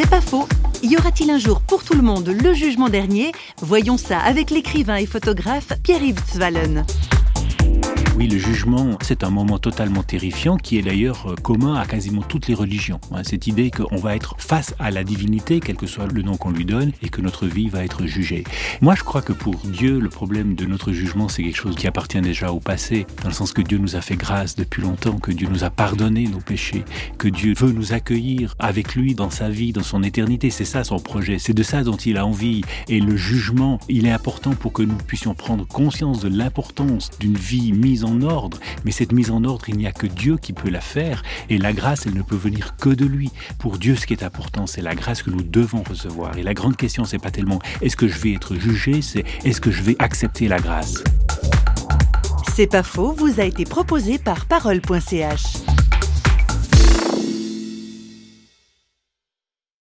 C'est pas faux. Y aura-t-il un jour pour tout le monde le jugement dernier? Voyons ça avec l'écrivain et photographe Pierre-Yves. Oui, le jugement, c'est un moment totalement terrifiant qui est d'ailleurs euh, commun à quasiment toutes les religions. Hein. Cette idée qu'on va être face à la divinité, quel que soit le nom qu'on lui donne, et que notre vie va être jugée. Moi, je crois que pour Dieu, le problème de notre jugement, c'est quelque chose qui appartient déjà au passé, dans le sens que Dieu nous a fait grâce depuis longtemps, que Dieu nous a pardonné nos péchés, que Dieu veut nous accueillir avec lui dans sa vie, dans son éternité. C'est ça son projet, c'est de ça dont il a envie. Et le jugement, il est important pour que nous puissions prendre conscience de l'importance d'une vie mise ordre. Mais cette mise en ordre, il n'y a que Dieu qui peut la faire. Et la grâce, elle ne peut venir que de lui. Pour Dieu, ce qui est important, c'est la grâce que nous devons recevoir. Et la grande question, c'est pas tellement est-ce que je vais être jugé, c'est est-ce que je vais accepter la grâce? C'est pas faux, vous a été proposé par parole.ch.